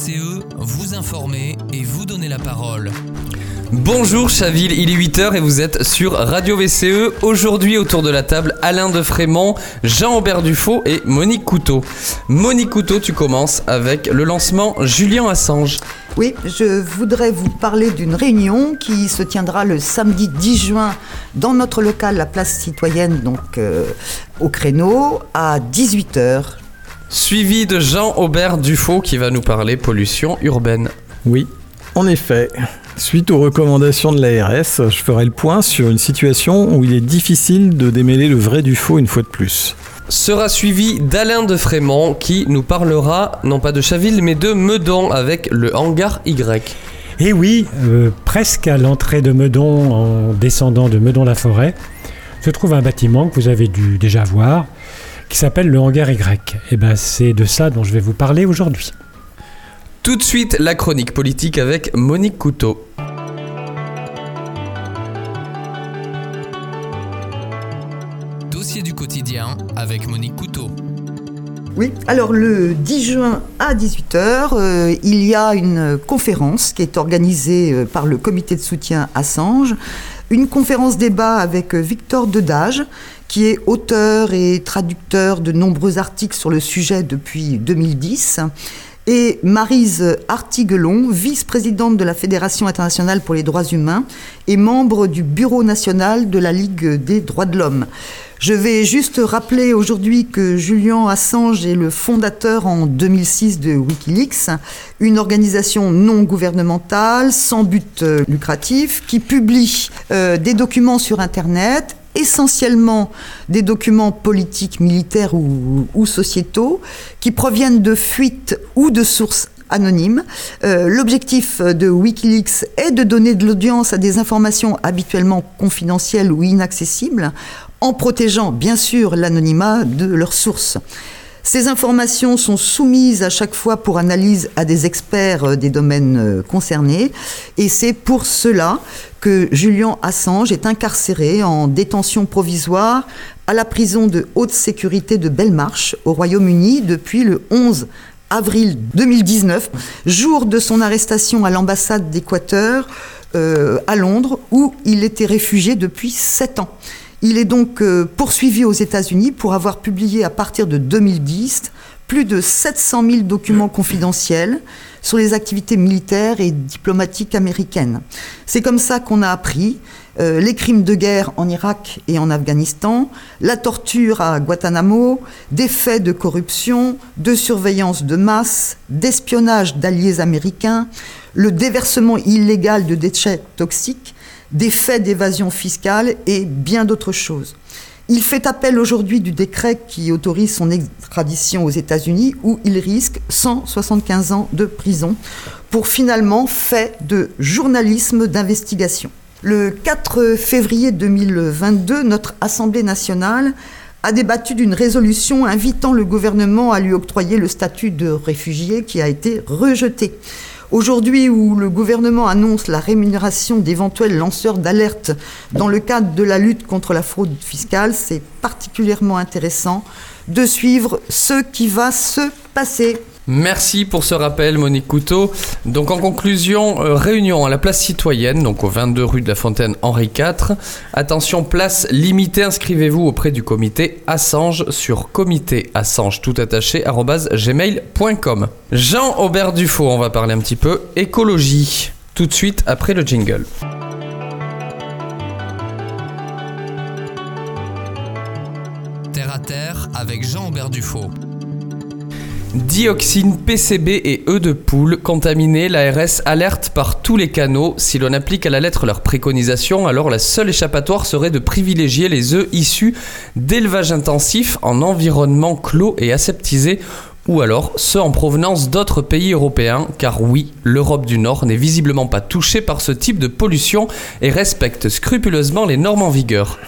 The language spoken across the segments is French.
VCE, vous informer et vous donner la parole. Bonjour Chaville, il est 8h et vous êtes sur Radio VCE. Aujourd'hui autour de la table, Alain de Frémont, Jean-Aubert Dufaux et Monique Couteau. Monique Couteau, tu commences avec le lancement Julien Assange. Oui, je voudrais vous parler d'une réunion qui se tiendra le samedi 10 juin dans notre local, la place citoyenne, donc euh, au créneau, à 18h. Suivi de Jean-Aubert Dufaux qui va nous parler pollution urbaine. Oui, en effet. Suite aux recommandations de l'ARS, je ferai le point sur une situation où il est difficile de démêler le vrai du faux une fois de plus. Sera suivi d'Alain de Frémont qui nous parlera non pas de Chaville mais de Meudon avec le hangar Y. Et oui, euh, presque à l'entrée de Meudon, en descendant de Meudon-la-Forêt, se trouve un bâtiment que vous avez dû déjà voir, qui s'appelle le hangar Y. Et ben c'est de ça dont je vais vous parler aujourd'hui. Tout de suite, la chronique politique avec Monique Couteau. Dossier du quotidien avec Monique Couteau. Oui, alors le 10 juin à 18h, euh, il y a une conférence qui est organisée euh, par le comité de soutien Assange. Une conférence débat avec euh, Victor Dedage, qui est auteur et traducteur de nombreux articles sur le sujet depuis 2010 et Marise Artiguelon, vice-présidente de la Fédération internationale pour les droits humains et membre du Bureau national de la Ligue des droits de l'homme. Je vais juste rappeler aujourd'hui que Julian Assange est le fondateur en 2006 de Wikileaks, une organisation non gouvernementale sans but euh, lucratif qui publie euh, des documents sur Internet essentiellement des documents politiques, militaires ou, sociétaux qui proviennent de fuites ou de sources anonymes. Euh, L'objectif de Wikileaks est de donner de l'audience à des informations habituellement confidentielles ou inaccessibles en protégeant bien sûr l'anonymat de leurs sources. Ces informations sont soumises à chaque fois pour analyse à des experts des domaines concernés et c'est pour cela que Julian Assange est incarcéré en détention provisoire à la prison de haute sécurité de Belmarsh au Royaume-Uni depuis le 11 avril 2019, jour de son arrestation à l'ambassade d'Équateur euh, à Londres où il était réfugié depuis sept ans. Il est donc euh, poursuivi aux États-Unis pour avoir publié à partir de 2010 plus de 700 000 documents confidentiels sur les activités militaires et diplomatiques américaines. C'est comme ça qu'on a appris euh, les crimes de guerre en Irak et en Afghanistan, la torture à Guantanamo, des faits de corruption, de surveillance de masse, d'espionnage d'alliés américains, le déversement illégal de déchets toxiques, des faits d'évasion fiscale et bien d'autres choses. Il fait appel aujourd'hui du décret qui autorise son extradition aux États-Unis où il risque 175 ans de prison pour finalement fait de journalisme d'investigation. Le 4 février 2022, notre Assemblée nationale a débattu d'une résolution invitant le gouvernement à lui octroyer le statut de réfugié qui a été rejeté. Aujourd'hui, où le gouvernement annonce la rémunération d'éventuels lanceurs d'alerte dans le cadre de la lutte contre la fraude fiscale, c'est particulièrement intéressant de suivre ce qui va se passer. Merci pour ce rappel, Monique Couteau. Donc, en conclusion, euh, réunion à la place citoyenne, donc au 22 rue de la Fontaine Henri IV. Attention, place limitée. Inscrivez-vous auprès du comité Assange sur comité Assange tout attaché gmail.com. Jean-Aubert Dufaux, on va parler un petit peu écologie. Tout de suite après le jingle. Terre à terre avec Jean-Aubert Dufaux. Dioxine, PCB et œufs de poule contaminés, l'ARS alerte par tous les canaux. Si l'on applique à la lettre leurs préconisations, alors la seule échappatoire serait de privilégier les œufs issus d'élevage intensif en environnement clos et aseptisé ou alors ceux en provenance d'autres pays européens, car oui, l'Europe du Nord n'est visiblement pas touchée par ce type de pollution et respecte scrupuleusement les normes en vigueur.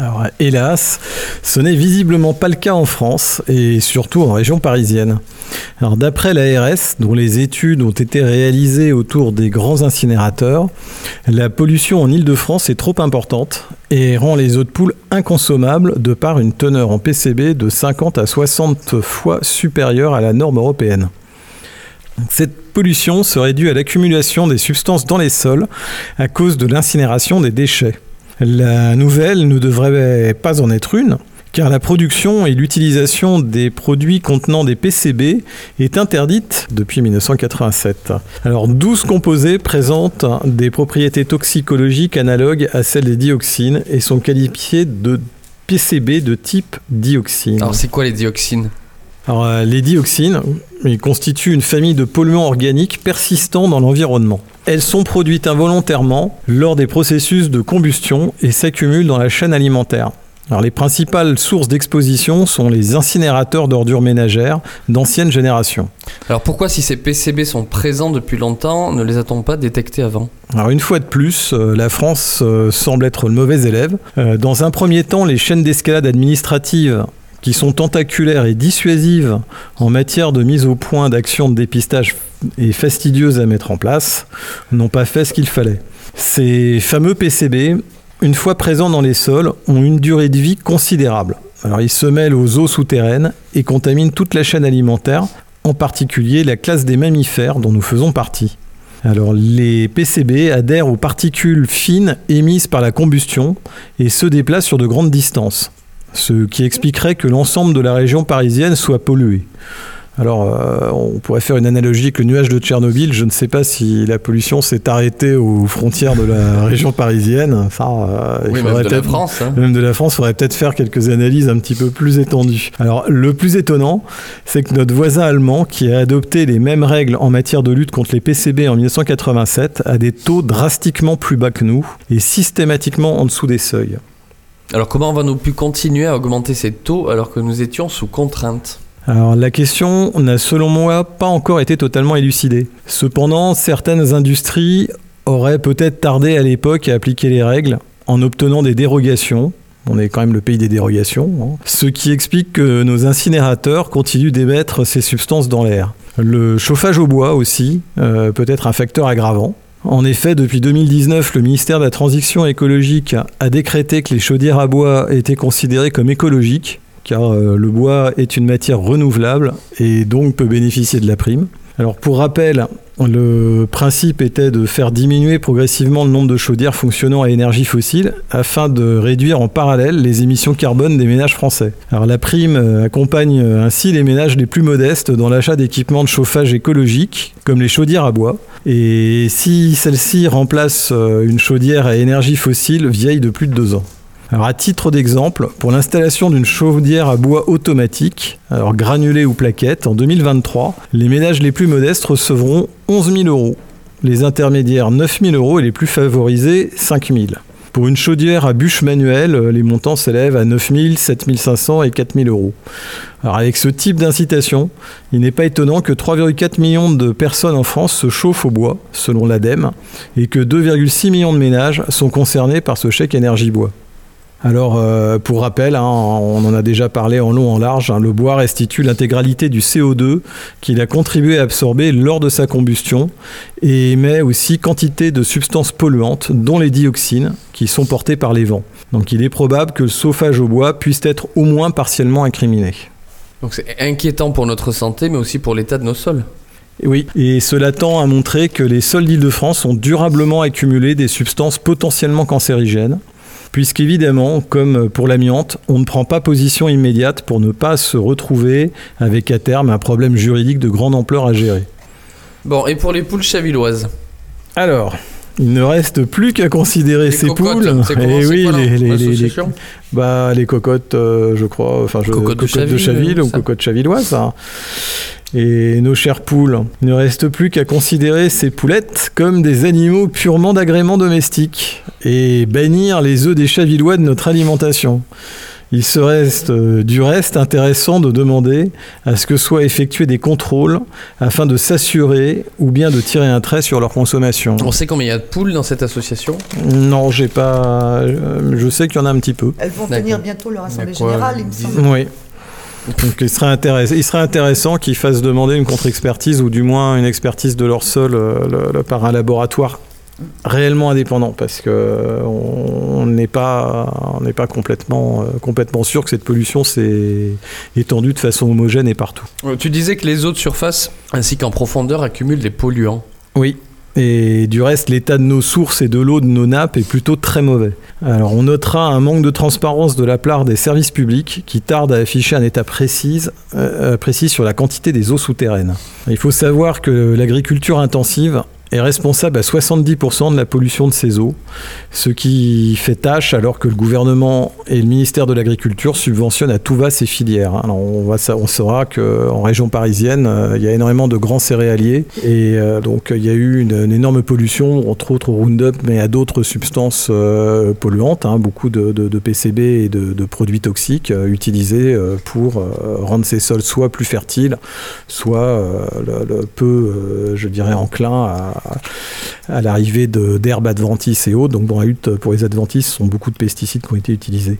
Alors, hélas, ce n'est visiblement pas le cas en France et surtout en région parisienne. D'après l'ARS, dont les études ont été réalisées autour des grands incinérateurs, la pollution en Île-de-France est trop importante et rend les eaux de poule inconsommables de par une teneur en PCB de 50 à 60 fois supérieure à la norme européenne. Cette pollution serait due à l'accumulation des substances dans les sols à cause de l'incinération des déchets. La nouvelle ne devrait pas en être une, car la production et l'utilisation des produits contenant des PCB est interdite depuis 1987. Alors 12 composés présentent des propriétés toxicologiques analogues à celles des dioxines et sont qualifiés de PCB de type dioxine. Alors c'est quoi les dioxines? Alors, euh, les dioxines ils constituent une famille de polluants organiques persistants dans l'environnement. Elles sont produites involontairement lors des processus de combustion et s'accumulent dans la chaîne alimentaire. Alors, les principales sources d'exposition sont les incinérateurs d'ordures ménagères d'ancienne génération. Alors pourquoi si ces PCB sont présents depuis longtemps, ne les a-t-on pas détectés avant? Alors une fois de plus, euh, la France euh, semble être le mauvais élève. Euh, dans un premier temps, les chaînes d'escalade administrative qui sont tentaculaires et dissuasives en matière de mise au point d'actions de dépistage et fastidieuses à mettre en place, n'ont pas fait ce qu'il fallait. Ces fameux PCB, une fois présents dans les sols, ont une durée de vie considérable. Ils se mêlent aux eaux souterraines et contaminent toute la chaîne alimentaire, en particulier la classe des mammifères dont nous faisons partie. Alors les PCB adhèrent aux particules fines émises par la combustion et se déplacent sur de grandes distances, ce qui expliquerait que l'ensemble de la région parisienne soit pollué. Alors, euh, on pourrait faire une analogie avec le nuage de Tchernobyl. Je ne sais pas si la pollution s'est arrêtée aux frontières de la région parisienne. Ça, euh, Oui, même de la France. hein. même de la France, il faudrait peut-être faire quelques analyses un petit peu plus étendues. Alors, le plus étonnant, c'est que notre voisin allemand, qui a adopté les mêmes règles en matière de lutte contre les PCB en 1987, a des taux drastiquement plus bas que nous et systématiquement en dessous des seuils. Alors comment avons-nous pu continuer à augmenter ces taux alors que nous étions sous contrainte Alors la question n'a selon moi pas encore été totalement élucidée. Cependant, certaines industries auraient peut-être tardé à l'époque à appliquer les règles en obtenant des dérogations. On est quand même le pays des dérogations. hein. Ce qui explique que nos incinérateurs continuent d'émettre ces substances dans l'air. Le chauffage au bois aussi euh, peut être un facteur aggravant. En effet, depuis 2019, le ministère de la Transition écologique a décrété que les chaudières à bois étaient considérées comme écologiques, car euh, le bois est une matière renouvelable et donc peut bénéficier de la prime. Alors pour rappel, le principe était de faire diminuer progressivement le nombre de chaudières fonctionnant à énergie fossile afin de réduire en parallèle les émissions carbone des ménages français. Alors la prime euh, accompagne euh, ainsi les ménages les plus modestes dans l'achat d'équipements de chauffage écologiques comme les chaudières à bois. Et si celle-ci remplace euh, une chaudière à énergie fossile vieille de plus de deux ans. Alors à titre d'exemple, pour l'installation d'une chaudière à bois automatique, alors granulée ou plaquette, en 2023, les ménages les plus modestes recevront 11 000 euros, les intermédiaires 9 000 euros et les plus favorisés 5 000. Pour une chaudière à bûche manuelle, les montants s'élèvent à 9 000, 7 500 et 4 000 euros. Alors avec ce type d'incitation, il n'est pas étonnant que 3,4 millions de personnes en France se chauffent au bois, selon l'ADEME, et que 2,6 millions de ménages sont concernés par ce chèque énergie bois. Alors, euh, pour rappel, hein, on en a déjà parlé en long, en large, hein, le bois restitue l'intégralité du CO2 qu'il a contribué à absorber lors de sa combustion et émet aussi quantité de substances polluantes, dont les dioxines, qui sont portées par les vents. Donc, il est probable que le chauffage au bois puisse être au moins partiellement incriminé. Donc c'est inquiétant pour notre santé mais aussi pour l'état de nos sols. Oui, et cela tend à montrer que les sols d'Île-de-France ont durablement accumulé des substances potentiellement cancérigènes, puisqu'évidemment, comme pour l'amiante, on ne prend pas position immédiate pour ne pas se retrouver avec à terme un problème juridique de grande ampleur à gérer. Bon et pour les poules chavilloises? Alors, il ne reste plus qu'à considérer Les ces cocottes, poules. comment, Eh oui, quoi, les, bah, les cocottes, euh, je crois, enfin, je, Cocottes de Chaville, Chaville ou ça. cocottes chavilloises. hein. Et nos chères poules, il ne reste plus qu'à considérer ces poulettes comme des animaux purement d'agrément domestique et bannir les œufs des chavillois de notre alimentation. Il serait euh, du reste intéressant de demander à ce que soient effectués des contrôles afin de s'assurer ou bien de tirer un trait sur leur consommation. On sait combien il y a de poules dans cette association? Non, j'ai pas. euh, Je sais qu'il y en a un petit peu. Elles vont tenir bientôt leur assemblée générale, il me semble. Oui. Donc il serait, intéress- il serait intéressant qu'ils fassent demander une contre-expertise ou du moins une expertise de leur sol euh, le- le- par un laboratoire réellement indépendant parce que on n'est pas, on n'est pas complètement, euh, complètement sûr que cette pollution s'est étendue de façon homogène et partout. Euh, Tu disais que les eaux de surface ainsi qu'en profondeur accumulent des polluants. Oui. Et du reste, l'état de nos sources et de l'eau de nos nappes est plutôt très mauvais. Alors, on notera un manque de transparence de la part des services publics qui tardent à afficher un état précis, euh, précis sur la quantité des eaux souterraines. Il faut savoir que l'agriculture intensive est responsable à 70% de la pollution de ces eaux, ce qui fait tâche alors que le gouvernement et le ministère de l'Agriculture subventionnent à tout va ces filières. On, va, on saura qu'en région parisienne, euh, il y a énormément de grands céréaliers et euh, donc il y a eu une, énorme pollution, entre autres au Roundup, mais à d'autres substances euh, polluantes, hein, beaucoup de, PCB et de, produits toxiques utilisés pour rendre ces sols soit plus fertiles, soit peu, je dirais, enclin à, à l'arrivée d'herbes adventices et autres. Donc dans la lutte pour les adventices, ce sont beaucoup de pesticides qui ont été utilisés.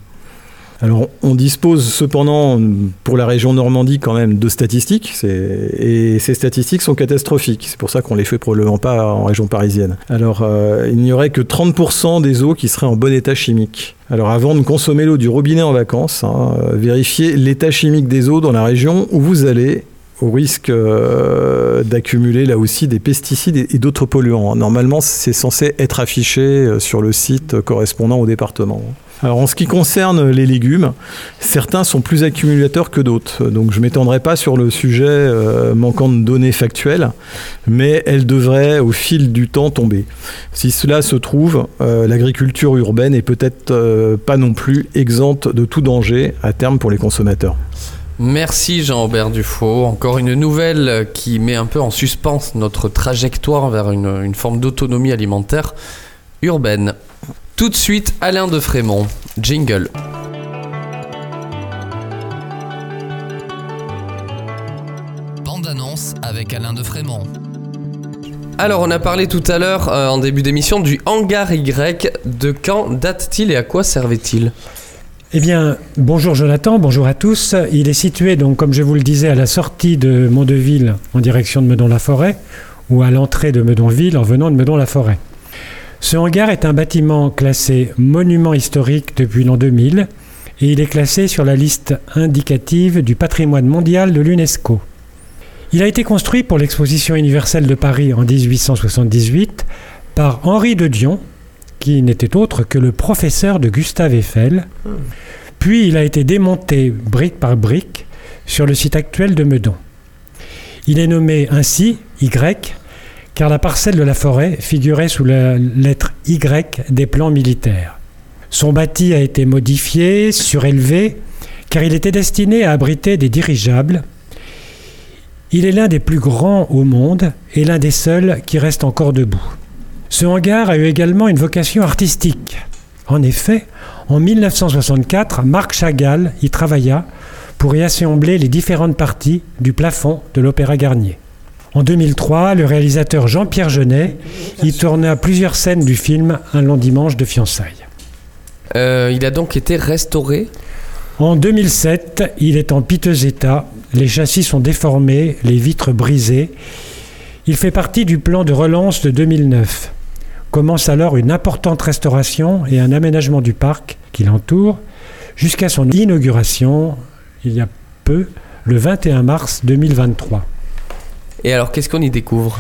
Alors, on dispose cependant, pour la région Normandie, quand même de statistiques, et ces statistiques sont catastrophiques. C'est pour ça qu'on les fait probablement pas en région parisienne. Alors, euh, il n'y aurait que 30% des eaux qui seraient en bon état chimique. Alors, avant de consommer l'eau du robinet en vacances, hein, euh, vérifiez l'état chimique des eaux dans la région où vous allez au risque euh, d'accumuler là aussi des pesticides et, d'autres polluants. Normalement, c'est censé être affiché euh, sur le site correspondant au département. Alors en ce qui concerne les légumes, certains sont plus accumulateurs que d'autres. Donc je m'étendrai pas sur le sujet euh, manquant de données factuelles, mais elles devraient au fil du temps tomber. Si cela se trouve, euh, l'agriculture urbaine est peut-être euh, pas non plus exempte de tout danger à terme pour les consommateurs. Merci Jean-Aubert Dufaux. Encore une nouvelle qui met un peu en suspens notre trajectoire vers une, une forme d'autonomie alimentaire urbaine. Tout de suite, Alain de Frémont. Jingle. Bande annonce avec Alain de Frémont. Alors, on a parlé tout à l'heure, euh, en début d'émission, du hangar Y. De quand date-t-il et à quoi servait-il? Eh bien, bonjour Jonathan, bonjour à tous. Il est situé, donc, comme je vous le disais, à la sortie de Mondeville en direction de Meudon-la-Forêt ou à l'entrée de Meudonville en venant de Meudon-la-Forêt. Ce hangar est un bâtiment classé monument historique depuis l'an 2000 et il est classé sur la liste indicative du patrimoine mondial de l'UNESCO. Il a été construit pour l'exposition universelle de Paris en 1878 par Henri de Dion, qui n'était autre que le professeur de Gustave Eiffel. Puis il a été démonté brique par brique sur le site actuel de Meudon. Il est nommé ainsi Y car la parcelle de la forêt figurait sous la lettre Y des plans militaires. Son bâti a été modifié, surélevé, car il était destiné à abriter des dirigeables. Il est l'un des plus grands au monde et l'un des seuls qui reste encore debout. Ce hangar a eu également une vocation artistique. En effet, en 1964, Marc Chagall y travailla pour y assembler les différentes parties du plafond de l'Opéra Garnier. En 2003, le réalisateur Jean-Pierre Jeunet y tourna plusieurs scènes du film Un long dimanche de fiançailles. Euh, Il a donc été restauré? En 2007, il est en piteux état, les châssis sont déformés, les vitres brisées. Il fait partie du plan de relance de 2009. Commence alors une importante restauration et un aménagement du parc qui l'entoure jusqu'à son inauguration il y a peu, le 21 mars 2023. Et alors, qu'est-ce qu'on y découvre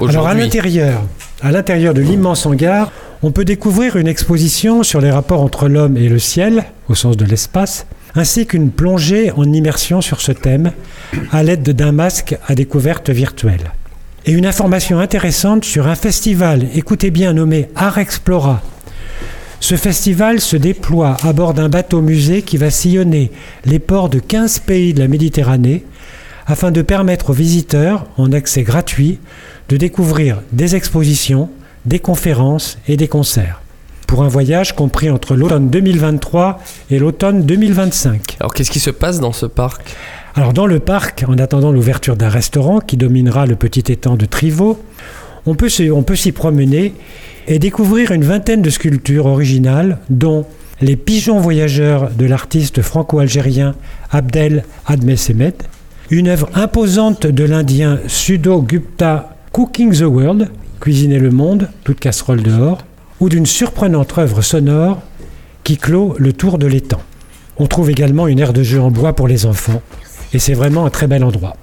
Alors à aujourd'hui? l'intérieur, à l'intérieur de l'immense hangar, on peut découvrir une exposition sur les rapports entre l'homme et le ciel, au sens de l'espace, ainsi qu'une plongée en immersion sur ce thème, à l'aide d'un masque à découverte virtuelle. Et une information intéressante sur un festival, écoutez bien, nommé Art Explora. Ce festival se déploie à bord d'un bateau-musée qui va sillonner les ports de 15 pays de la Méditerranée afin de permettre aux visiteurs, en accès gratuit, de découvrir des expositions, des conférences et des concerts. Pour un voyage compris entre l'automne 2023 et l'automne 2025. Alors, qu'est-ce qui se passe dans ce parc? Alors dans le parc, en attendant l'ouverture d'un restaurant qui dominera le petit étang de Trivaux, on peut, s'y promener et découvrir une vingtaine de sculptures originales, dont les pigeons voyageurs de l'artiste franco-algérien Abdel Admesemed, une œuvre imposante de l'Indien Sudo Gupta Cooking the World, Cuisiner le monde, toute casserole dehors, ou d'une surprenante œuvre sonore qui clôt le tour de l'étang. On trouve également une aire de jeu en bois pour les enfants, et c'est vraiment un très bel endroit.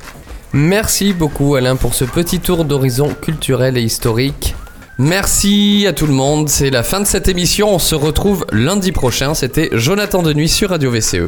Merci beaucoup Alain pour ce petit tour d'horizon culturel et historique. Merci à tout le monde, c'est la fin de cette émission, on se retrouve lundi prochain, c'était Jonathan Denuy sur Radio VCE.